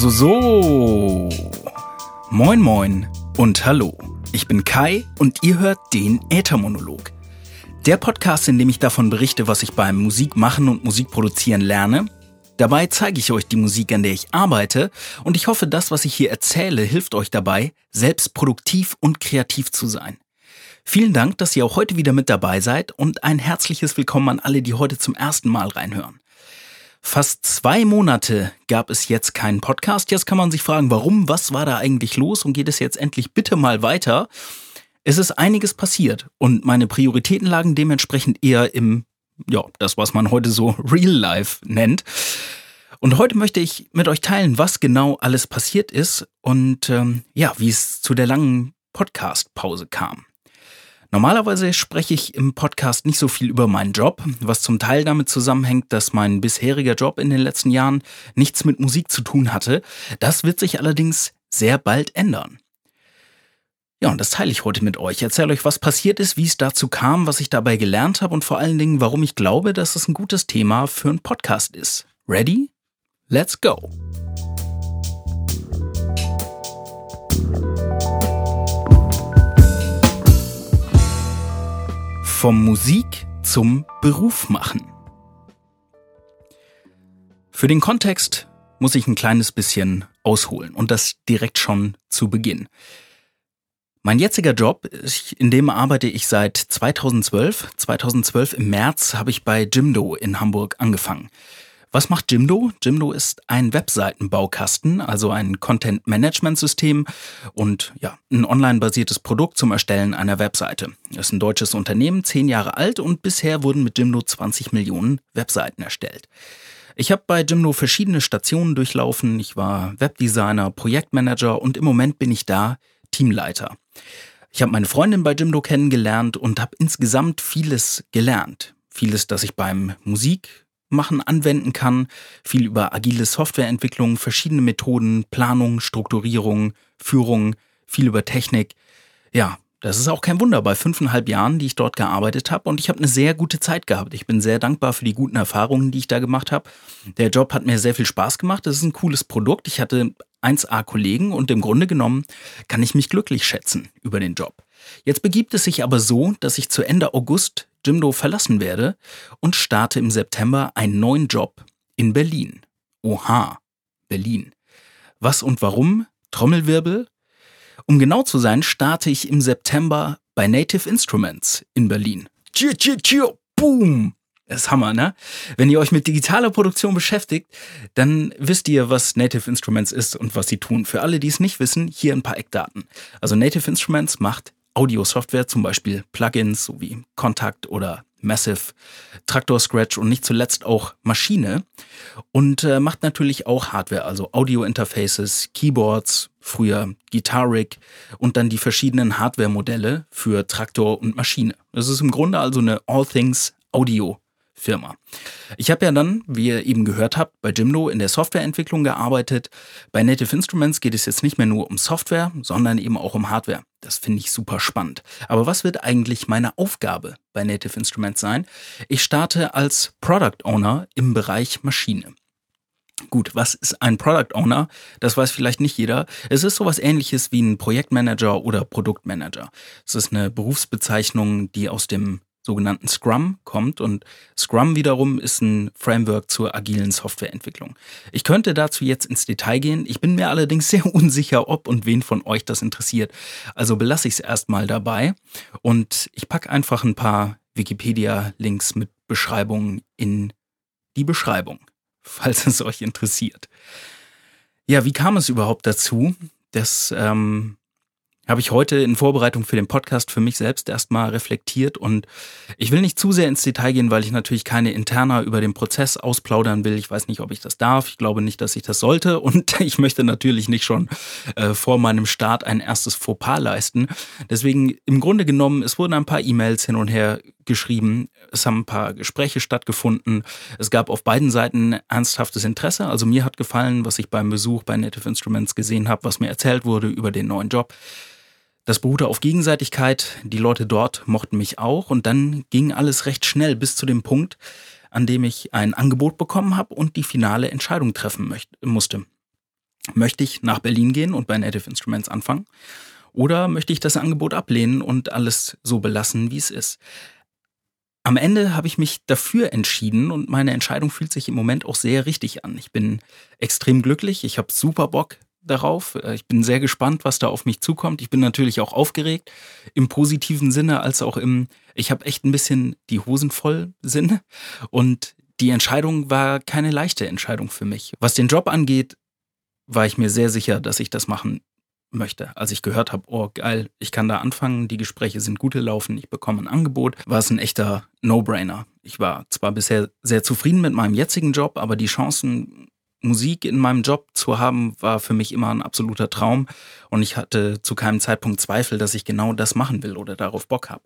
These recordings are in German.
So, so. Moin, moin und hallo. Ich bin Kai und ihr hört den Äthermonolog. Der Podcast, in dem ich davon berichte, was ich beim Musikmachen und Musikproduzieren lerne. Dabei zeige ich euch die Musik, an der ich arbeite und ich hoffe, das, was ich hier erzähle, hilft euch dabei, selbst produktiv und kreativ zu sein. Vielen Dank, dass ihr auch heute wieder mit dabei seid und ein herzliches Willkommen an alle, die heute zum ersten Mal reinhören. Fast zwei Monate gab es jetzt keinen Podcast. Jetzt kann man sich fragen, warum, was war da eigentlich los und geht es jetzt endlich bitte mal weiter? Es ist einiges passiert und meine Prioritäten lagen dementsprechend eher im, ja, das, was man heute so Real Life nennt. Und heute möchte ich mit euch teilen, was genau alles passiert ist und ähm, ja, wie es zu der langen Podcast-Pause kam. Normalerweise spreche ich im Podcast nicht so viel über meinen Job, was zum Teil damit zusammenhängt, dass mein bisheriger Job in den letzten Jahren nichts mit Musik zu tun hatte. Das wird sich allerdings sehr bald ändern. Ja, und das teile ich heute mit euch. Ich erzähle euch, was passiert ist, wie es dazu kam, was ich dabei gelernt habe und vor allen Dingen, warum ich glaube, dass es ein gutes Thema für einen Podcast ist. Ready? Let's go! Vom Musik zum Beruf machen. Für den Kontext muss ich ein kleines bisschen ausholen und das direkt schon zu Beginn. Mein jetziger Job, in dem arbeite ich seit 2012. 2012 im März habe ich bei Jimdo in Hamburg angefangen. Was macht Jimdo? Jimdo ist ein Webseitenbaukasten, also ein Content-Management-System und ja, ein online-basiertes Produkt zum Erstellen einer Webseite. Es ist ein deutsches Unternehmen, zehn Jahre alt und bisher wurden mit Jimdo 20 Millionen Webseiten erstellt. Ich habe bei Jimdo verschiedene Stationen durchlaufen. Ich war Webdesigner, Projektmanager und im Moment bin ich da Teamleiter. Ich habe meine Freundin bei Jimdo kennengelernt und habe insgesamt vieles gelernt. Vieles, das ich beim Musik, machen, anwenden kann. Viel über agile Softwareentwicklung, verschiedene Methoden, Planung, Strukturierung, Führung, viel über Technik. Ja, das ist auch kein Wunder bei fünfeinhalb Jahren, die ich dort gearbeitet habe. Und ich habe eine sehr gute Zeit gehabt. Ich bin sehr dankbar für die guten Erfahrungen, die ich da gemacht habe. Der Job hat mir sehr viel Spaß gemacht. Es ist ein cooles Produkt. Ich hatte 1A Kollegen und im Grunde genommen kann ich mich glücklich schätzen über den Job. Jetzt begibt es sich aber so, dass ich zu Ende August Jimdo verlassen werde und starte im September einen neuen Job in Berlin. Oha, Berlin. Was und warum? Trommelwirbel? Um genau zu sein, starte ich im September bei Native Instruments in Berlin. Tschio, tschio, tschio, boom! Das ist Hammer, ne? Wenn ihr euch mit digitaler Produktion beschäftigt, dann wisst ihr, was Native Instruments ist und was sie tun. Für alle, die es nicht wissen, hier ein paar Eckdaten. Also Native Instruments macht Audio-Software, zum Beispiel Plugins sowie Contact oder Massive, Traktor Scratch und nicht zuletzt auch Maschine und äh, macht natürlich auch Hardware, also Audio-Interfaces, Keyboards, früher Guitar Rig und dann die verschiedenen Hardware-Modelle für Traktor und Maschine. Das ist im Grunde also eine All Things Audio Firma. Ich habe ja dann, wie ihr eben gehört habt, bei Jimdo in der Softwareentwicklung gearbeitet. Bei Native Instruments geht es jetzt nicht mehr nur um Software, sondern eben auch um Hardware. Das finde ich super spannend. Aber was wird eigentlich meine Aufgabe bei Native Instruments sein? Ich starte als Product Owner im Bereich Maschine. Gut, was ist ein Product Owner? Das weiß vielleicht nicht jeder. Es ist sowas ähnliches wie ein Projektmanager oder Produktmanager. Es ist eine Berufsbezeichnung, die aus dem sogenannten Scrum kommt. Und Scrum wiederum ist ein Framework zur agilen Softwareentwicklung. Ich könnte dazu jetzt ins Detail gehen. Ich bin mir allerdings sehr unsicher, ob und wen von euch das interessiert. Also belasse ich es erstmal dabei. Und ich packe einfach ein paar Wikipedia-Links mit Beschreibungen in die Beschreibung, falls es euch interessiert. Ja, wie kam es überhaupt dazu, dass ähm, habe ich heute in Vorbereitung für den Podcast für mich selbst erstmal reflektiert und ich will nicht zu sehr ins Detail gehen, weil ich natürlich keine interner über den Prozess ausplaudern will. Ich weiß nicht, ob ich das darf. Ich glaube nicht, dass ich das sollte und ich möchte natürlich nicht schon äh, vor meinem Start ein erstes Fauxpas leisten. Deswegen im Grunde genommen, es wurden ein paar E-Mails hin und her geschrieben. Es haben ein paar Gespräche stattgefunden. Es gab auf beiden Seiten ernsthaftes Interesse. Also mir hat gefallen, was ich beim Besuch bei Native Instruments gesehen habe, was mir erzählt wurde über den neuen Job. Das beruhte auf Gegenseitigkeit, die Leute dort mochten mich auch und dann ging alles recht schnell bis zu dem Punkt, an dem ich ein Angebot bekommen habe und die finale Entscheidung treffen möchte, musste. Möchte ich nach Berlin gehen und bei Native Instruments anfangen? Oder möchte ich das Angebot ablehnen und alles so belassen, wie es ist? Am Ende habe ich mich dafür entschieden und meine Entscheidung fühlt sich im Moment auch sehr richtig an. Ich bin extrem glücklich, ich habe super Bock darauf. Äh, ich bin sehr gespannt, was da auf mich zukommt. Ich bin natürlich auch aufgeregt, im positiven Sinne als auch im, ich habe echt ein bisschen die Hosen voll Sinne. Und die Entscheidung war keine leichte Entscheidung für mich. Was den Job angeht, war ich mir sehr sicher, dass ich das machen möchte. Als ich gehört habe, oh geil, ich kann da anfangen, die Gespräche sind gut gelaufen, ich bekomme ein Angebot, war es ein echter No-Brainer. Ich war zwar bisher sehr zufrieden mit meinem jetzigen Job, aber die Chancen Musik in meinem Job zu haben, war für mich immer ein absoluter Traum und ich hatte zu keinem Zeitpunkt Zweifel, dass ich genau das machen will oder darauf Bock habe.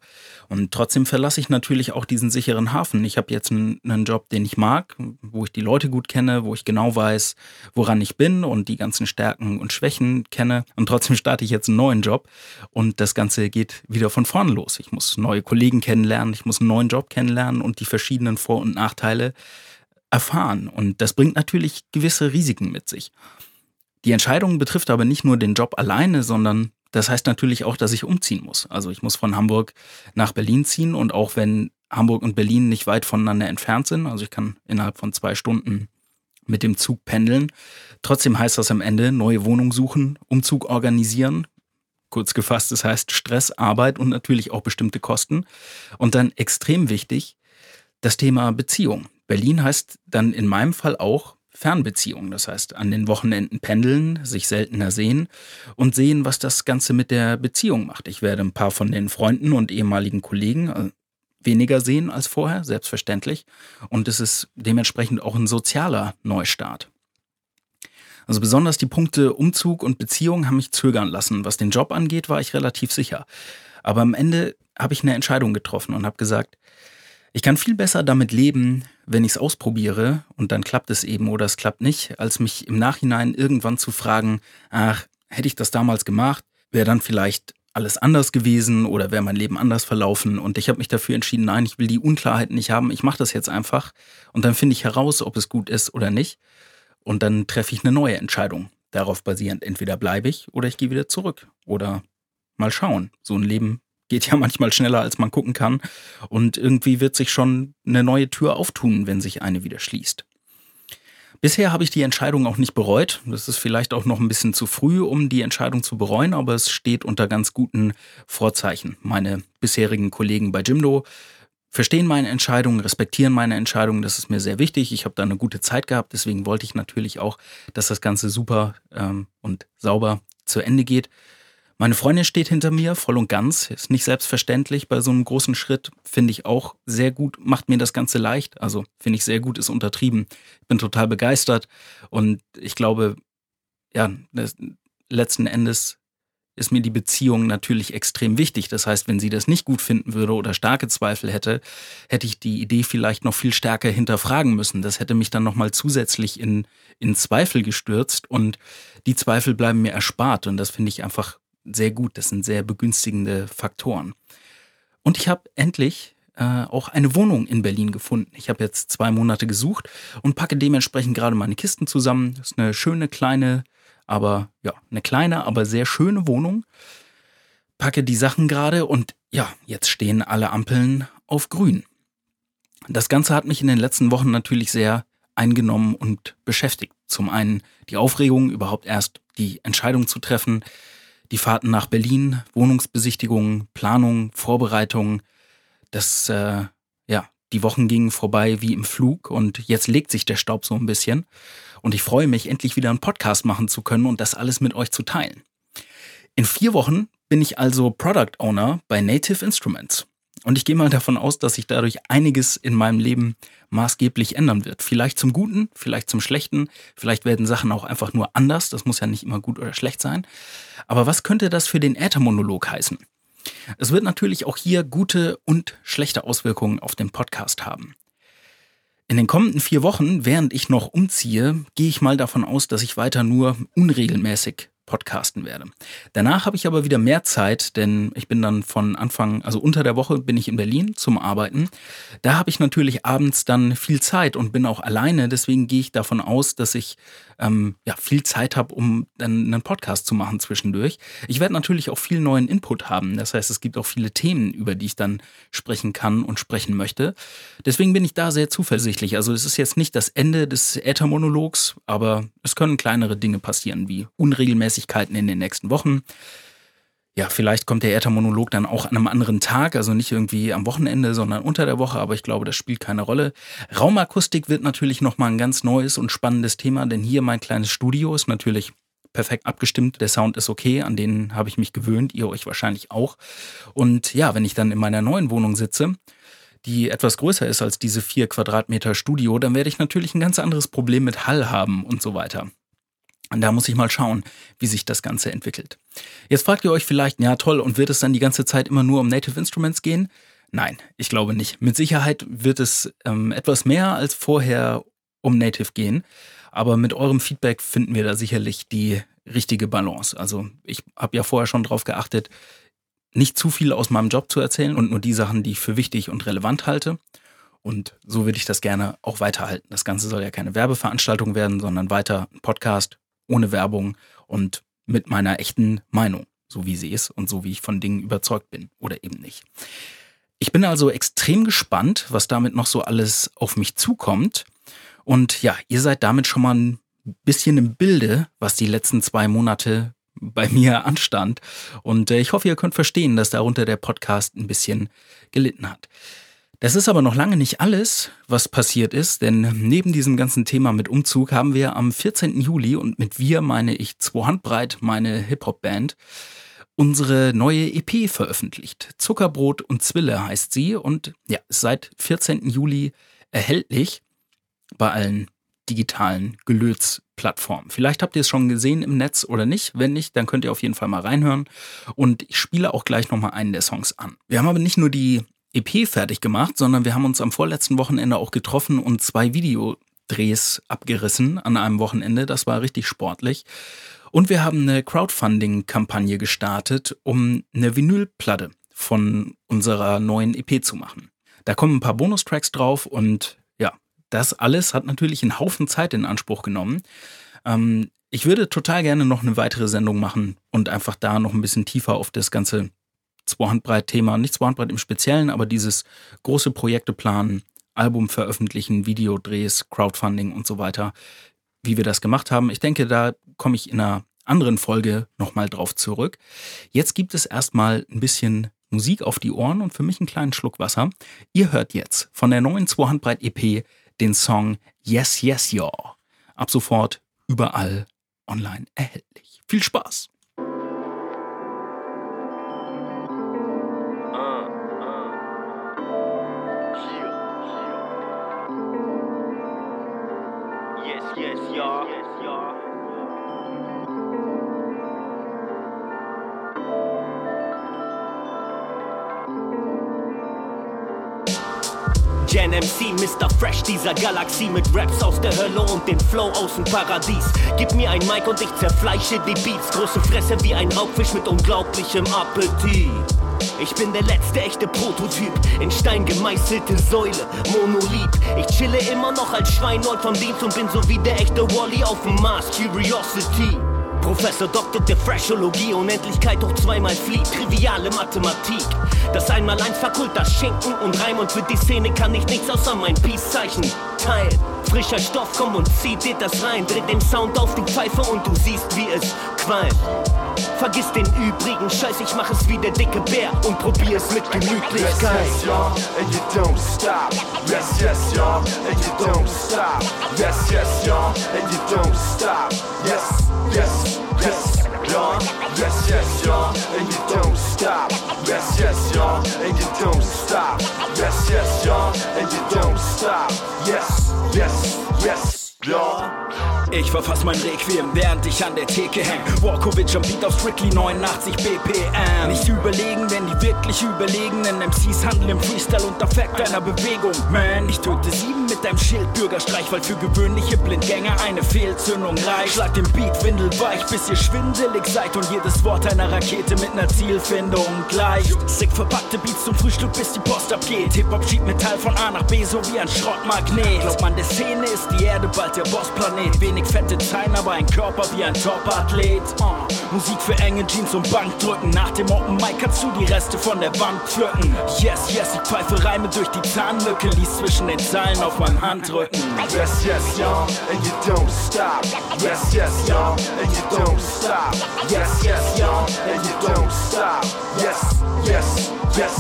Und trotzdem verlasse ich natürlich auch diesen sicheren Hafen. Ich habe jetzt einen, Job, den ich mag, wo ich die Leute gut kenne, wo ich genau weiß, woran ich bin und die ganzen Stärken und Schwächen kenne. Und trotzdem starte ich jetzt einen neuen Job und das Ganze geht wieder von vorne los. Ich muss neue Kollegen kennenlernen, ich muss einen neuen Job kennenlernen und die verschiedenen Vor- und Nachteile erfahren. Und das bringt natürlich gewisse Risiken mit sich. Die Entscheidung betrifft aber nicht nur den Job alleine, sondern das heißt natürlich auch, dass ich umziehen muss. Also ich muss von Hamburg nach Berlin ziehen und auch wenn Hamburg und Berlin nicht weit voneinander entfernt sind, also ich kann innerhalb von zwei Stunden mit dem Zug pendeln, trotzdem heißt das am Ende neue Wohnung suchen, Umzug organisieren. Kurz gefasst, das heißt Stress, Arbeit und natürlich auch bestimmte Kosten. Und dann extrem wichtig, das Thema Beziehung. Berlin heißt dann in meinem Fall auch Fernbeziehung. Das heißt, an den Wochenenden pendeln, sich seltener sehen und sehen, was das Ganze mit der Beziehung macht. Ich werde ein paar von den Freunden und ehemaligen Kollegen äh, weniger sehen als vorher, selbstverständlich. Und es ist dementsprechend auch ein sozialer Neustart. Also besonders die Punkte Umzug und Beziehung haben mich zögern lassen. Was den Job angeht, war ich relativ sicher. Aber am Ende habe ich eine Entscheidung getroffen und habe gesagt, ich kann viel besser damit leben, wenn ich es ausprobiere und dann klappt es eben oder es klappt nicht, als mich im Nachhinein irgendwann zu fragen, ach, hätte ich das damals gemacht, wäre dann vielleicht alles anders gewesen oder wäre mein Leben anders verlaufen. Und ich habe mich dafür entschieden, nein, ich will die Unklarheit nicht haben, ich mache das jetzt einfach und dann finde ich heraus, ob es gut ist oder nicht. Und dann treffe ich eine neue Entscheidung. Darauf basierend, entweder bleibe ich oder ich gehe wieder zurück. Oder mal schauen. So ein Leben geht ja manchmal schneller, als man gucken kann. Und irgendwie wird sich schon eine neue Tür auftun, wenn sich eine wieder schließt. Bisher habe ich die Entscheidung auch nicht bereut. Das ist vielleicht auch noch ein bisschen zu früh, um die Entscheidung zu bereuen, aber es steht unter ganz guten Vorzeichen. Meine bisherigen Kollegen bei Jimdo verstehen meine Entscheidung, respektieren meine Entscheidung. Das ist mir sehr wichtig. Ich habe da eine gute Zeit gehabt. Deswegen wollte ich natürlich auch, dass das Ganze super ähm, und sauber zu Ende geht. Meine Freundin steht hinter mir, voll und ganz. Ist nicht selbstverständlich bei so einem großen Schritt. Finde ich auch sehr gut, macht mir das Ganze leicht. Also finde ich sehr gut, ist untertrieben. Bin total begeistert. Und ich glaube, ja, das, letzten Endes ist mir die Beziehung natürlich extrem wichtig. Das heißt, wenn sie das nicht gut finden würde oder starke Zweifel hätte, hätte ich die Idee vielleicht noch viel stärker hinterfragen müssen. Das hätte mich dann nochmal zusätzlich in, in Zweifel gestürzt und die Zweifel bleiben mir erspart. Und das finde ich einfach sehr gut. Das sind sehr begünstigende Faktoren. Und ich habe endlich äh, auch eine Wohnung in Berlin gefunden. Ich habe jetzt zwei Monate gesucht und packe dementsprechend gerade meine Kisten zusammen. Das ist eine schöne kleine, aber ja, eine kleine, aber sehr schöne Wohnung. Packe die Sachen gerade und ja, jetzt stehen alle Ampeln auf grün. Das Ganze hat mich in den letzten Wochen natürlich sehr eingenommen und beschäftigt. Zum einen die Aufregung, überhaupt erst die Entscheidung zu treffen, die Fahrten nach Berlin, Wohnungsbesichtigungen, Planung, Vorbereitungen. Das, äh, ja, die Wochen gingen vorbei wie im Flug und jetzt legt sich der Staub so ein bisschen. Und ich freue mich, endlich wieder einen Podcast machen zu können und das alles mit euch zu teilen. In vier Wochen bin ich also Product Owner bei Native Instruments. Und ich gehe mal davon aus, dass sich dadurch einiges in meinem Leben maßgeblich ändern wird. Vielleicht zum Guten, vielleicht zum Schlechten, vielleicht werden Sachen auch einfach nur anders. Das muss ja nicht immer gut oder schlecht sein. Aber was könnte das für den Äthermonolog heißen? Es wird natürlich auch hier gute und schlechte Auswirkungen auf den Podcast haben. In den kommenden vier Wochen, während ich noch umziehe, gehe ich mal davon aus, dass ich weiter nur unregelmäßig podcasten werde. Danach habe ich aber wieder mehr Zeit, denn ich bin dann von Anfang, also unter der Woche bin ich in Berlin zum Arbeiten. Da habe ich natürlich abends dann viel Zeit und bin auch alleine. Deswegen gehe ich davon aus, dass ich ähm, ja, viel Zeit habe, um dann einen Podcast zu machen zwischendurch. Ich werde natürlich auch viel neuen Input haben. Das heißt, es gibt auch viele Themen, über die ich dann sprechen kann und sprechen möchte. Deswegen bin ich da sehr zuversichtlich. Also es ist jetzt nicht das Ende des Äthermonologs, aber es können kleinere Dinge passieren, wie Unregelmäßigkeiten in den nächsten Wochen. Ja, vielleicht kommt der Äthermonolog dann auch an einem anderen Tag, also nicht irgendwie am Wochenende, sondern unter der Woche, aber ich glaube, das spielt keine Rolle. Raumakustik wird natürlich nochmal ein ganz neues und spannendes Thema, denn hier mein kleines Studio ist natürlich perfekt abgestimmt. Der Sound ist okay, an den habe ich mich gewöhnt, ihr euch wahrscheinlich auch. Und ja, wenn ich dann in meiner neuen Wohnung sitze, die etwas größer ist als diese vier Quadratmeter Studio, dann werde ich natürlich ein ganz anderes Problem mit Hall haben und so weiter. Und da muss ich mal schauen, wie sich das Ganze entwickelt. Jetzt fragt ihr euch vielleicht, ja toll, und wird es dann die ganze Zeit immer nur um Native Instruments gehen? Nein, ich glaube nicht. Mit Sicherheit wird es ähm, etwas mehr als vorher um Native gehen. Aber mit eurem Feedback finden wir da sicherlich die richtige Balance. Also ich habe ja vorher schon darauf geachtet, nicht zu viel aus meinem Job zu erzählen und nur die Sachen, die ich für wichtig und relevant halte. Und so würde ich das gerne auch weiterhalten. Das Ganze soll ja keine Werbeveranstaltung werden, sondern weiter ein Podcast ohne Werbung und mit meiner echten Meinung, so wie sie ist und so wie ich von Dingen überzeugt bin oder eben nicht. Ich bin also extrem gespannt, was damit noch so alles auf mich zukommt. Und ja, ihr seid damit schon mal ein bisschen im Bilde, was die letzten zwei Monate bei mir anstand. Und äh, ich hoffe, ihr könnt verstehen, dass darunter der Podcast ein bisschen gelitten hat. Das ist aber noch lange nicht alles, was passiert ist, denn neben diesem ganzen Thema mit Umzug haben wir am 14. Juli, und mit wir meine ich zwei Handbreit, meine Hip-Hop-Band, unsere neue EP veröffentlicht. Zuckerbrot und Zwille heißt sie und ja, ist seit 14. Juli erhältlich bei allen digitalen Gelöts-Plattformen. Vielleicht habt ihr es schon gesehen im Netz oder nicht. Wenn nicht, dann könnt ihr auf jeden Fall mal reinhören. Und ich spiele auch gleich nochmal einen der Songs an. Wir haben aber nicht nur die EP fertig gemacht, sondern wir haben uns am vorletzten Wochenende auch getroffen und zwei Videodrehs abgerissen an einem Wochenende. Das war richtig sportlich. Und wir haben eine Crowdfunding-Kampagne gestartet, um eine Vinylplatte von unserer neuen EP zu machen. Da kommen ein paar Bonustracks drauf und ja, das alles hat natürlich einen Haufen Zeit in Anspruch genommen. Ähm, ich würde total gerne noch eine weitere Sendung machen und einfach da noch ein bisschen tiefer auf das ganze Zwei-Handbreit-Thema, nicht Zwei-Handbreit im Speziellen, aber dieses große Projekte planen, Album veröffentlichen, Videodrehs, Crowdfunding und so weiter, wie wir das gemacht haben. Ich denke, da komme ich in einer anderen Folge nochmal drauf zurück. Jetzt gibt es erstmal ein bisschen Musik auf die Ohren und für mich einen kleinen Schluck Wasser. Ihr hört jetzt von der neuen Zwei-Handbreit EP den Song Yes, Yes, Yo. Ab sofort überall online erhältlich. Viel Spaß! Gen MC, Mr. Fresh dieser Galaxie mit Raps aus der Hölle und den Flow aus dem Paradies. Gib mir ein Mic und ich zerfleische die Beats. Große Fresse wie ein Raubfisch mit unglaublichem Appetit. Ich bin der letzte echte Prototyp, in Stein gemeißelte Säule, Monolith. Ich chille immer noch als Schweinhold vom Dienst und bin so wie der echte Wally auf dem Mars, Curiosity. Professor Doktor der Freshologie, Unendlichkeit hoch zweimal flieht, triviale Mathematik. Das Einmaleins verkult das Schinken und Reim und für die Szene kann ich nichts außer mein Peace-Zeichen teilen. Frischer Stoff, komm und zieh dir das rein, dreh den Sound auf, du Pfeife und du siehst, wie es qualmt. Vergiss den übrigen Scheiß, ich mach es wie der dicke Bär und probier es mit Gemütlichkeit. Yes, yes, y'all, and you don't stop. Yes, yes, y'all, and you don't stop. Yes, yes, y'all, and you don't stop. Yes, yes, yes, y'all. Yes, yes, y'all, and you don't stop. Yes, yes, y'all, and you don't stop. Ich verfass mein Requiem, während ich an der Theke häng. Walkovic am Beat auf Strictly 89 BPM. Nicht überlegen, denn die wirklich überlegenen MCs handeln im Freestyle unter Fact einer Bewegung. Man, ich töte sieben mit deinem Schild Bürgerstreich, weil für gewöhnliche Blindgänger eine Fehlzündung reicht. Schlag den Beat windelweich, bis ihr schwindelig seid und jedes Wort einer Rakete mit einer Zielfindung gleicht. Sick verpackte Beats zum Frühstück, bis die Post abgeht. Hip-Hop schiebt Metall von A nach B, so wie ein Schrottmagnet. Glaubt man, der Szene ist die Erde bald der Bossplanet. Wenig fette Zeilen, aber ein Körper wie ein Top-Athlet. Uh, Musik für enge Jeans und Bankdrücken. Nach dem Open Mic kannst du die Reste von der Wand pflücken. Yes, yes, ich pfeife Reime durch die Zahnlücke. Lies zwischen den Zeilen auf meinem Handrücken. Yes, yes, y'all, and you don't stop. Yes, yes, y'all, and you don't stop. Yes, yes, y'all, and you don't stop. Yes, yes, yes,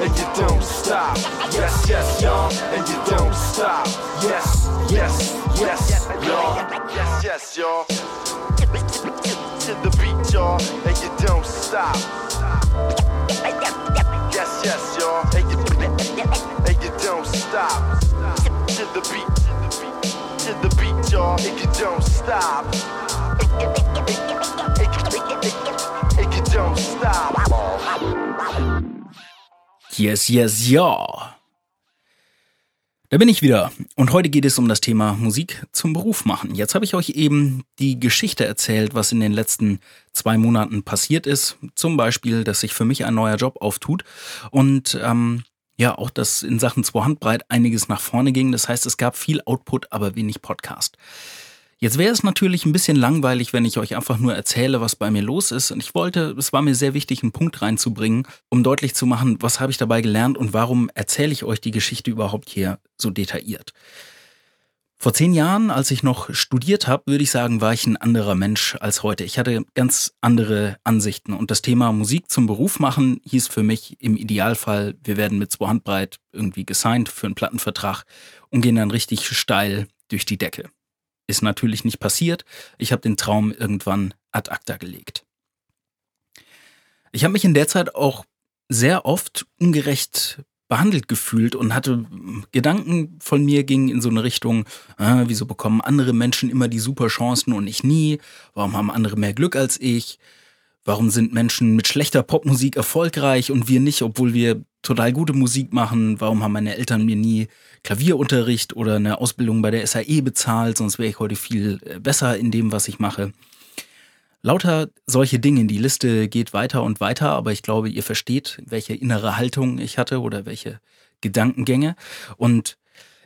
and you don't stop. Yes, yes, y'all, and you don't stop. Yes, yes, yes, y'all. Yes, yes, y'all. To the beat, y'all, and you don't stop. Yes, yes, y'all, and you, and you don't stop. To the beat, to the beat, y'all, and you don't stop. It, it, it, it, it, it, it, it, it, it, it, it, Yes, yes, ja. Da bin ich wieder. Und heute geht es um das Thema Musik zum Beruf machen. Jetzt habe ich euch eben die Geschichte erzählt, was in den letzten zwei Monaten passiert ist. Zum Beispiel, dass sich für mich ein neuer Job auftut. Und ähm, ja, auch, dass in Sachen zwei Handbreit einiges nach vorne ging. Das heißt, es gab viel Output, aber wenig Podcast. Jetzt wäre es natürlich ein bisschen langweilig, wenn ich euch einfach nur erzähle, was bei mir los ist. Und ich wollte, es war mir sehr wichtig, einen Punkt reinzubringen, um deutlich zu machen, was habe ich dabei gelernt und warum erzähle ich euch die Geschichte überhaupt hier so detailliert. Vor zehn Jahren, als ich noch studiert habe, würde ich sagen, war ich ein anderer Mensch als heute. Ich hatte ganz andere Ansichten und das Thema Musik zum Beruf machen hieß für mich im Idealfall, wir werden mit zwei Handbreit irgendwie gesigned für einen Plattenvertrag und gehen dann richtig steil durch die Decke. Ist natürlich nicht passiert. Ich habe den Traum irgendwann ad acta gelegt. Ich habe mich in der Zeit auch sehr oft ungerecht behandelt gefühlt und hatte Gedanken von mir gingen in so eine Richtung, äh, wieso bekommen andere Menschen immer die super Chancen und ich nie? Warum haben andere mehr Glück als ich? Warum sind Menschen mit schlechter Popmusik erfolgreich und wir nicht, obwohl wir total gute Musik machen? Warum haben meine Eltern mir nie Klavierunterricht oder eine Ausbildung bei der SAE bezahlt? Sonst wäre ich heute viel äh, besser in dem, was ich mache. Lauter solche Dinge. Die Liste geht weiter und weiter, aber ich glaube, ihr versteht, welche innere Haltung ich hatte oder welche Gedankengänge. Und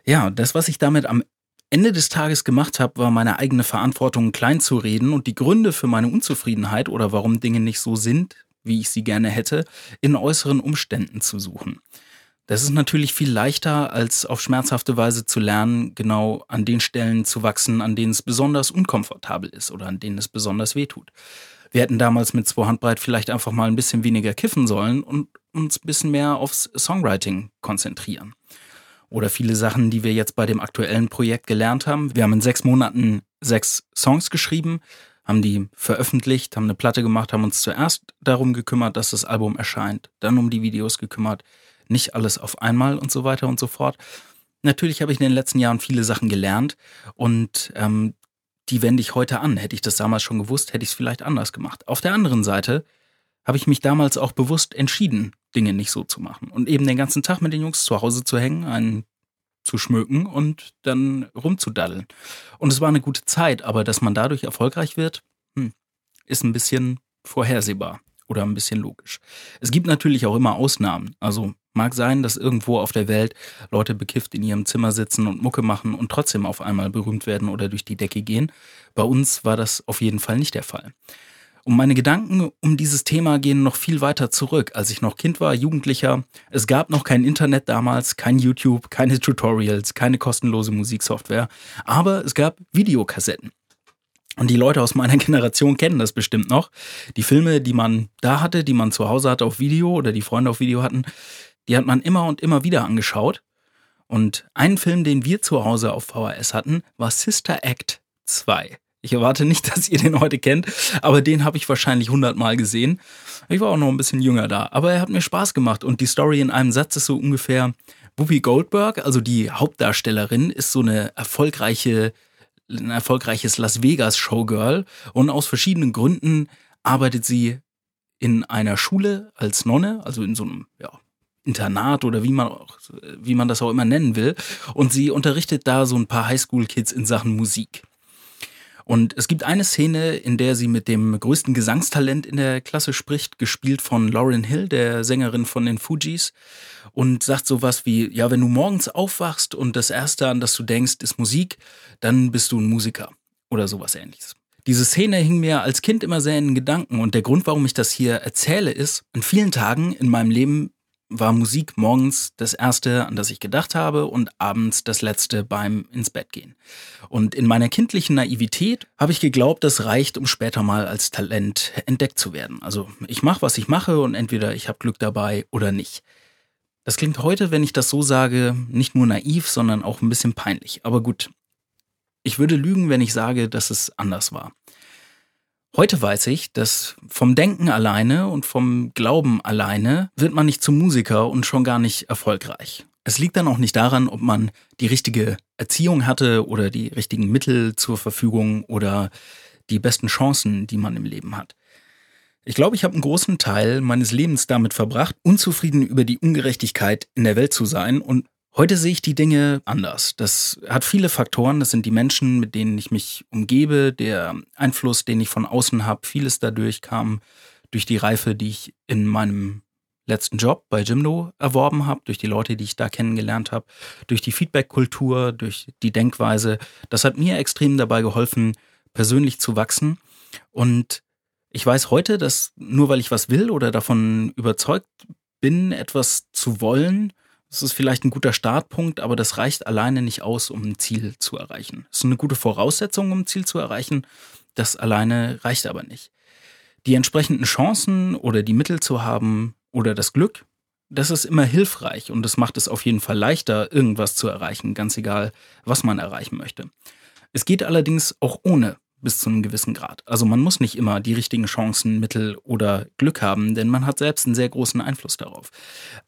ja, das, was ich damit am Ende des Tages gemacht habe, war meine eigene Verantwortung klein zu reden und die Gründe für meine Unzufriedenheit oder warum Dinge nicht so sind, wie ich sie gerne hätte, in äußeren Umständen zu suchen. Das ist natürlich viel leichter, als auf schmerzhafte Weise zu lernen, genau an den Stellen zu wachsen, an denen es besonders unkomfortabel ist oder an denen es besonders wehtut. Wir hätten damals mit zwei Handbreit vielleicht einfach mal ein bisschen weniger kiffen sollen und uns ein bisschen mehr aufs Songwriting konzentrieren. Oder viele Sachen, die wir jetzt bei dem aktuellen Projekt gelernt haben. Wir haben in sechs Monaten sechs Songs geschrieben, haben die veröffentlicht, haben eine Platte gemacht, haben uns zuerst darum gekümmert, dass das Album erscheint, dann um die Videos gekümmert, nicht alles auf einmal und so weiter und so fort. Natürlich habe ich in den letzten Jahren viele Sachen gelernt und ähm, die wende ich heute an. Hätte ich das damals schon gewusst, hätte ich es vielleicht anders gemacht. Auf der anderen Seite habe ich mich damals auch bewusst entschieden, Dinge nicht so zu machen und eben den ganzen Tag mit den Jungs zu Hause zu hängen, einen zu schmücken und dann rumzudaddeln. Und es war eine gute Zeit, aber dass man dadurch erfolgreich wird, hm, ist ein bisschen vorhersehbar oder ein bisschen logisch. Es gibt natürlich auch immer Ausnahmen. Also mag sein, dass irgendwo auf der Welt Leute bekifft in ihrem Zimmer sitzen und Mucke machen und trotzdem auf einmal berühmt werden oder durch die Decke gehen. Bei uns war das auf jeden Fall nicht der Fall. Und meine Gedanken um dieses Thema gehen noch viel weiter zurück. Als ich noch Kind war, Jugendlicher, es gab noch kein Internet damals, kein YouTube, keine Tutorials, keine kostenlose Musiksoftware, aber es gab Videokassetten. Und die Leute aus meiner Generation kennen das bestimmt noch. Die Filme, die man da hatte, die man zu Hause hatte auf Video oder die Freunde auf Video hatten, die hat man immer und immer wieder angeschaut. Und ein Film, den wir zu Hause auf VHS hatten, war Sister Act 2. Ich erwarte nicht, dass ihr den heute kennt, aber den habe ich wahrscheinlich hundertmal gesehen. Ich war auch noch ein bisschen jünger da, aber er hat mir Spaß gemacht und die Story in einem Satz ist so ungefähr, Whoopi Goldberg, also die Hauptdarstellerin, ist so eine erfolgreiche, ein erfolgreiches Las Vegas Showgirl und aus verschiedenen Gründen arbeitet sie in einer Schule als Nonne, also in so einem ja, Internat oder wie man, auch, wie man das auch immer nennen will. Und sie unterrichtet da so ein paar Highschool-Kids in Sachen Musik. Und es gibt eine Szene, in der sie mit dem größten Gesangstalent in der Klasse spricht, gespielt von Lauren Hill, der Sängerin von den Fujis, und sagt sowas wie, ja, wenn du morgens aufwachst und das Erste, an das du denkst, ist Musik, dann bist du ein Musiker oder sowas ähnliches. Diese Szene hing mir als Kind immer sehr in den Gedanken und der Grund, warum ich das hier erzähle, ist, an vielen Tagen in meinem Leben war Musik morgens das erste, an das ich gedacht habe und abends das letzte beim ins Bett gehen. Und in meiner kindlichen Naivität habe ich geglaubt, das reicht, um später mal als Talent entdeckt zu werden. Also ich mache, was ich mache und entweder ich habe Glück dabei oder nicht. Das klingt heute, wenn ich das so sage, nicht nur naiv, sondern auch ein bisschen peinlich. Aber gut, ich würde lügen, wenn ich sage, dass es anders war. Heute weiß ich, dass vom Denken alleine und vom Glauben alleine wird man nicht zum Musiker und schon gar nicht erfolgreich. Es liegt dann auch nicht daran, ob man die richtige Erziehung hatte oder die richtigen Mittel zur Verfügung oder die besten Chancen, die man im Leben hat. Ich glaube, ich habe einen großen Teil meines Lebens damit verbracht, unzufrieden über die Ungerechtigkeit in der Welt zu sein und Heute sehe ich die Dinge anders. Das hat viele Faktoren. Das sind die Menschen, mit denen ich mich umgebe, der Einfluss, den ich von außen habe. Vieles dadurch kam durch die Reife, die ich in meinem letzten Job bei Jimdo erworben habe, durch die Leute, die ich da kennengelernt habe, durch die Feedback-Kultur, durch die Denkweise. Das hat mir extrem dabei geholfen, persönlich zu wachsen. Und ich weiß heute, dass nur weil ich was will oder davon überzeugt bin, etwas zu wollen, das ist vielleicht ein guter Startpunkt, aber das reicht alleine nicht aus, um ein Ziel zu erreichen. Das ist eine gute Voraussetzung, um ein Ziel zu erreichen. Das alleine reicht aber nicht. Die entsprechenden Chancen oder die Mittel zu haben oder das Glück, das ist immer hilfreich und das macht es auf jeden Fall leichter, irgendwas zu erreichen, ganz egal, was man erreichen möchte. Es geht allerdings auch ohne bis zu einem gewissen Grad. Also man muss nicht immer die richtigen Chancen, Mittel oder Glück haben, denn man hat selbst einen sehr großen Einfluss darauf.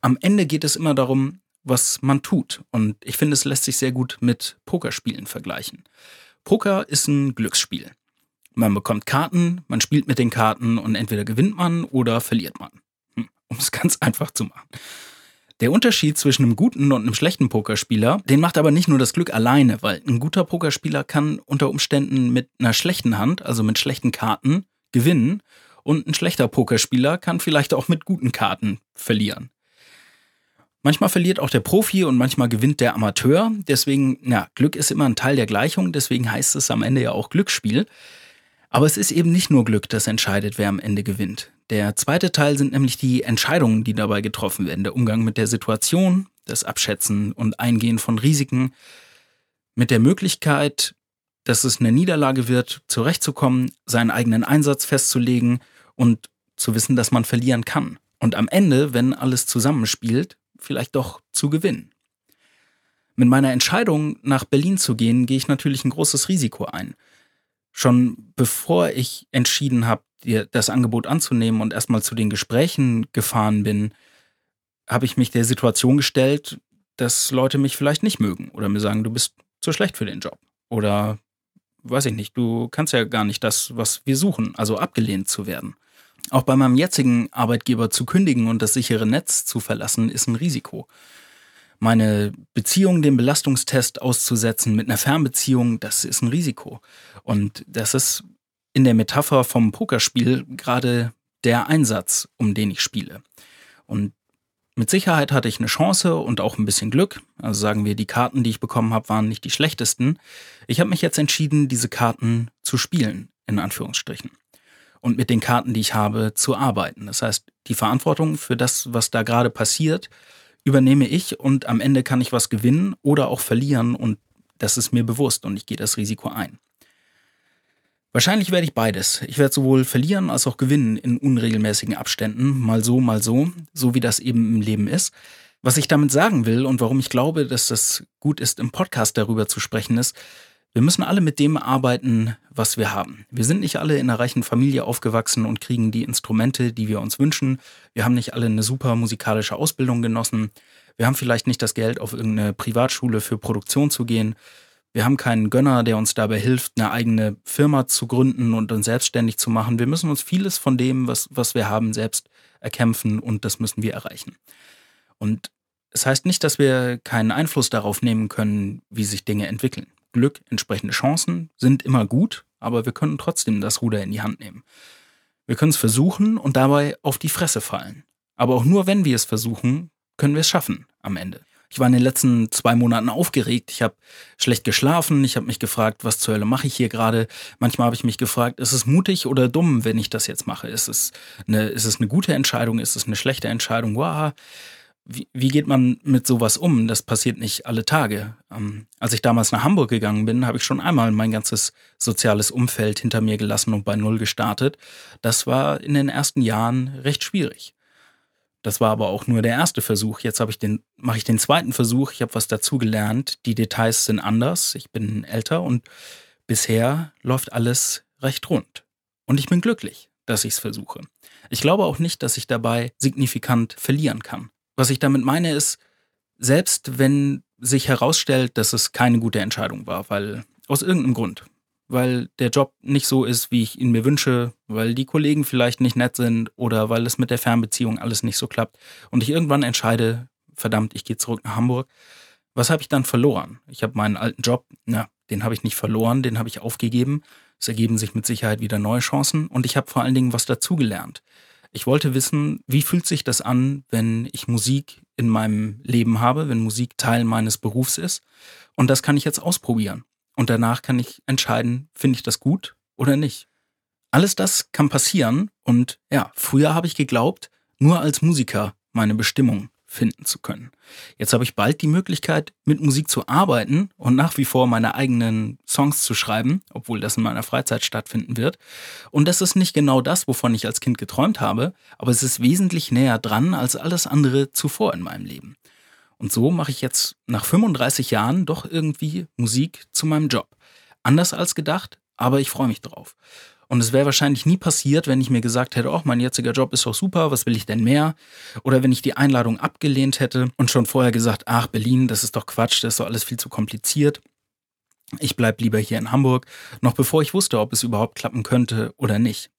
Am Ende geht es immer darum, was man tut. Und ich finde, es lässt sich sehr gut mit Pokerspielen vergleichen. Poker ist ein Glücksspiel. Man bekommt Karten, man spielt mit den Karten und entweder gewinnt man oder verliert man. Hm, um es ganz einfach zu machen. Der Unterschied zwischen einem guten und einem schlechten Pokerspieler, den macht aber nicht nur das Glück alleine, weil ein guter Pokerspieler kann unter Umständen mit einer schlechten Hand, also mit schlechten Karten, gewinnen und ein schlechter Pokerspieler kann vielleicht auch mit guten Karten verlieren. Manchmal verliert auch der Profi und manchmal gewinnt der Amateur. Deswegen, ja, Glück ist immer ein Teil der Gleichung, deswegen heißt es am Ende ja auch Glücksspiel. Aber es ist eben nicht nur Glück, das entscheidet, wer am Ende gewinnt. Der zweite Teil sind nämlich die Entscheidungen, die dabei getroffen werden. Der Umgang mit der Situation, das Abschätzen und Eingehen von Risiken, mit der Möglichkeit, dass es eine Niederlage wird, zurechtzukommen, seinen eigenen Einsatz festzulegen und zu wissen, dass man verlieren kann. Und am Ende, wenn alles zusammenspielt, vielleicht doch zu gewinnen. Mit meiner Entscheidung, nach Berlin zu gehen, gehe ich natürlich ein großes Risiko ein. Schon bevor ich entschieden habe, das Angebot anzunehmen und erstmal zu den Gesprächen gefahren bin, habe ich mich der Situation gestellt, dass Leute mich vielleicht nicht mögen oder mir sagen, du bist zu schlecht für den Job. Oder weiß ich nicht, du kannst ja gar nicht das, was wir suchen, also abgelehnt zu werden. Auch bei meinem jetzigen Arbeitgeber zu kündigen und das sichere Netz zu verlassen, ist ein Risiko. Meine Beziehung dem Belastungstest auszusetzen mit einer Fernbeziehung, das ist ein Risiko. Und das ist in der Metapher vom Pokerspiel gerade der Einsatz, um den ich spiele. Und mit Sicherheit hatte ich eine Chance und auch ein bisschen Glück. Also sagen wir, die Karten, die ich bekommen habe, waren nicht die schlechtesten. Ich habe mich jetzt entschieden, diese Karten zu spielen, in Anführungsstrichen. Und mit den Karten, die ich habe, zu arbeiten. Das heißt, die Verantwortung für das, was da gerade passiert, übernehme ich und am Ende kann ich was gewinnen oder auch verlieren und das ist mir bewusst und ich gehe das Risiko ein. Wahrscheinlich werde ich beides. Ich werde sowohl verlieren als auch gewinnen in unregelmäßigen Abständen, mal so, mal so, so wie das eben im Leben ist. Was ich damit sagen will und warum ich glaube, dass das gut ist, im Podcast darüber zu sprechen, ist, wir müssen alle mit dem arbeiten, was wir haben. Wir sind nicht alle in einer reichen Familie aufgewachsen und kriegen die Instrumente, die wir uns wünschen. Wir haben nicht alle eine super musikalische Ausbildung genossen. Wir haben vielleicht nicht das Geld, auf irgendeine Privatschule für Produktion zu gehen. Wir haben keinen Gönner, der uns dabei hilft, eine eigene Firma zu gründen und uns selbstständig zu machen. Wir müssen uns vieles von dem, was, was wir haben, selbst erkämpfen und das müssen wir erreichen. Und es heißt nicht, dass wir keinen Einfluss darauf nehmen können, wie sich Dinge entwickeln. Glück, entsprechende Chancen sind immer gut, aber wir können trotzdem das Ruder in die Hand nehmen. Wir können es versuchen und dabei auf die Fresse fallen. Aber auch nur wenn wir es versuchen, können wir es schaffen am Ende. Ich war in den letzten zwei Monaten aufgeregt. Ich habe schlecht geschlafen. Ich habe mich gefragt, was zur Hölle mache ich hier gerade. Manchmal habe ich mich gefragt, ist es mutig oder dumm, wenn ich das jetzt mache? Ist es eine, ist es eine gute Entscheidung? Ist es eine schlechte Entscheidung? Wow. Wie, wie geht man mit sowas um? Das passiert nicht alle Tage. Ähm, als ich damals nach Hamburg gegangen bin, habe ich schon einmal mein ganzes soziales Umfeld hinter mir gelassen und bei Null gestartet. Das war in den ersten Jahren recht schwierig. Das war aber auch nur der erste Versuch. Jetzt mache ich den zweiten Versuch. Ich habe was dazugelernt. Die Details sind anders. Ich bin älter und bisher läuft alles recht rund. Und ich bin glücklich, dass ich es versuche. Ich glaube auch nicht, dass ich dabei signifikant verlieren kann. Was ich damit meine ist, selbst wenn sich herausstellt, dass es keine gute Entscheidung war, weil aus irgendeinem Grund, weil der Job nicht so ist, wie ich ihn mir wünsche, weil die Kollegen vielleicht nicht nett sind oder weil es mit der Fernbeziehung alles nicht so klappt und ich irgendwann entscheide, verdammt, ich gehe zurück nach Hamburg. Was habe ich dann verloren? Ich habe meinen alten Job, na, den habe ich nicht verloren, den habe ich aufgegeben. Es ergeben sich mit Sicherheit wieder neue Chancen und ich habe vor allen Dingen was dazugelernt. Ich wollte wissen, wie fühlt sich das an, wenn ich Musik in meinem Leben habe, wenn Musik Teil meines Berufs ist. Und das kann ich jetzt ausprobieren. Und danach kann ich entscheiden, finde ich das gut oder nicht. Alles das kann passieren und ja, früher habe ich geglaubt, nur als Musiker meine Bestimmung finden zu können. Jetzt habe ich bald die Möglichkeit, mit Musik zu arbeiten und nach wie vor meine eigenen Songs zu schreiben, obwohl das in meiner Freizeit stattfinden wird. Und das ist nicht genau das, wovon ich als Kind geträumt habe, aber es ist wesentlich näher dran als alles andere zuvor in meinem Leben. Und so mache ich jetzt nach 35 Jahren doch irgendwie Musik zu meinem Job. Anders als gedacht, aber ich freue mich drauf. Und es wäre wahrscheinlich nie passiert, wenn ich mir gesagt hätte, oh, mein jetziger Job ist doch super, was will ich denn mehr? Oder wenn ich die Einladung abgelehnt hätte und schon vorher gesagt, ach, Berlin, das ist doch Quatsch, das ist doch alles viel zu kompliziert. Ich bleib lieber hier in Hamburg, noch bevor ich wusste, ob es überhaupt klappen könnte oder nicht.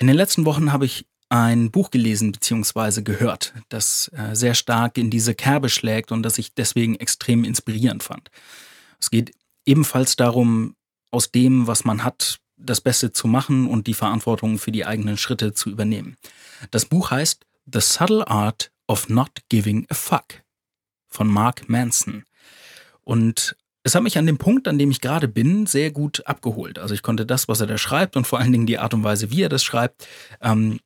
In den letzten Wochen habe ich ein Buch gelesen bzw. gehört, das äh, sehr stark in diese Kerbe schlägt und das ich deswegen extrem inspirierend fand. Es geht ebenfalls darum, aus dem, was man hat, das Beste zu machen und die Verantwortung für die eigenen Schritte zu übernehmen. Das Buch heißt The Subtle Art of Not Giving a Fuck von Mark Manson. Und es hat mich an dem Punkt, an dem ich gerade bin, sehr gut abgeholt. Also ich konnte das, was er da schreibt und vor allen Dingen die Art und Weise, wie er das schreibt, ähm,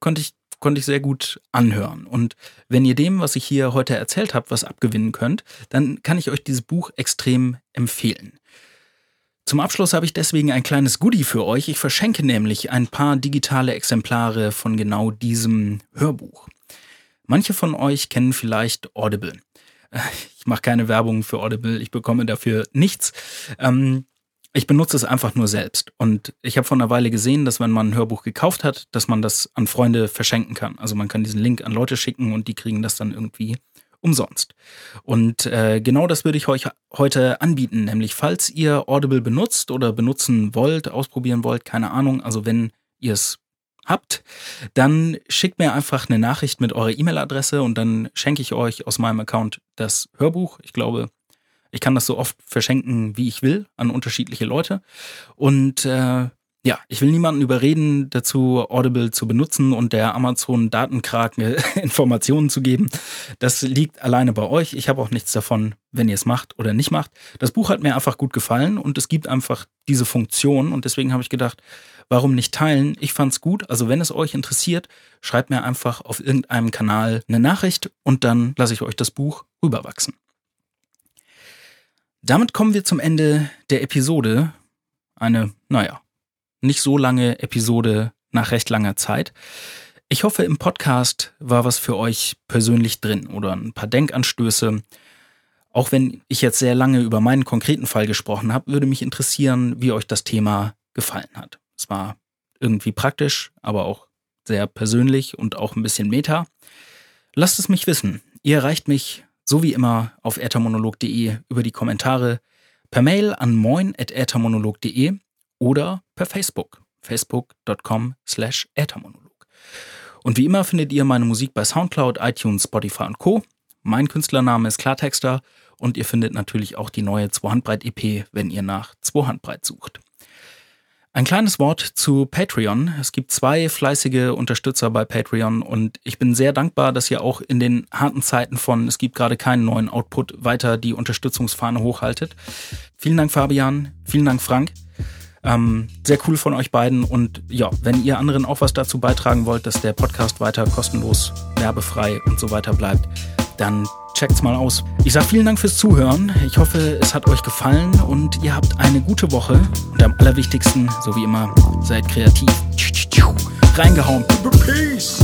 konnte ich, konnte ich sehr gut anhören. Und wenn ihr dem, was ich hier heute erzählt habe, was abgewinnen könnt, dann kann ich euch dieses Buch extrem empfehlen. Zum Abschluss habe ich deswegen ein kleines Goodie für euch. Ich verschenke nämlich ein paar digitale Exemplare von genau diesem Hörbuch. Manche von euch kennen vielleicht Audible. Ich mache keine Werbung für Audible, ich bekomme dafür nichts. Ähm, ich benutze es einfach nur selbst. Und ich habe vor einer Weile gesehen, dass wenn man ein Hörbuch gekauft hat, dass man das an Freunde verschenken kann. Also man kann diesen Link an Leute schicken und die kriegen das dann irgendwie umsonst. Und äh, genau das würde ich euch heute anbieten, nämlich falls ihr Audible benutzt oder benutzen wollt, ausprobieren wollt, keine Ahnung, also wenn ihr es habt, dann schickt mir einfach eine Nachricht mit eurer E-Mail-Adresse und dann schenke ich euch aus meinem Account das Hörbuch. Ich glaube, ich kann das so oft verschenken, wie ich will, an unterschiedliche Leute. Und äh, ja, ich will niemanden überreden, dazu Audible zu benutzen und der Amazon Datenkrake Informationen zu geben. Das liegt alleine bei euch. Ich habe auch nichts davon, wenn ihr es macht oder nicht macht. Das Buch hat mir einfach gut gefallen und es gibt einfach diese Funktion und deswegen habe ich gedacht, warum nicht teilen? Ich fand's gut. Also wenn es euch interessiert, schreibt mir einfach auf irgendeinem Kanal eine Nachricht und dann lasse ich euch das Buch rüberwachsen. Damit kommen wir zum Ende der Episode. Eine, naja, nicht so lange Episode nach recht langer Zeit. Ich hoffe, im Podcast war was für euch persönlich drin oder ein paar Denkanstöße. Auch wenn ich jetzt sehr lange über meinen konkreten Fall gesprochen habe, würde mich interessieren, wie euch das Thema gefallen hat. Es war irgendwie praktisch, aber auch sehr persönlich und auch ein bisschen meta. Lasst es mich wissen. Ihr erreicht mich so wie immer auf äthermonolog.de über die Kommentare, per Mail an moin.äthermonolog.de oder per Facebook, facebook.com slash äthermonolog. Und wie immer findet ihr meine Musik bei Soundcloud, iTunes, Spotify und Co. Mein Künstlername ist Klartexter und ihr findet natürlich auch die neue 2-Handbreit-EP, wenn ihr nach 2-Handbreit sucht. Ein kleines Wort zu Patreon. Es gibt zwei fleißige Unterstützer bei Patreon und ich bin sehr dankbar, dass ihr auch in den harten Zeiten von es gibt gerade keinen neuen Output weiter die Unterstützungsfahne hochhaltet. Vielen Dank Fabian, vielen Dank Frank. Ähm, sehr cool von euch beiden und ja, wenn ihr anderen auch was dazu beitragen wollt, dass der Podcast weiter kostenlos, werbefrei und so weiter bleibt, dann checkt's mal aus. Ich sage vielen Dank fürs Zuhören. Ich hoffe, es hat euch gefallen und ihr habt eine gute Woche. Und am allerwichtigsten, so wie immer, seid kreativ. Reingehauen. Peace.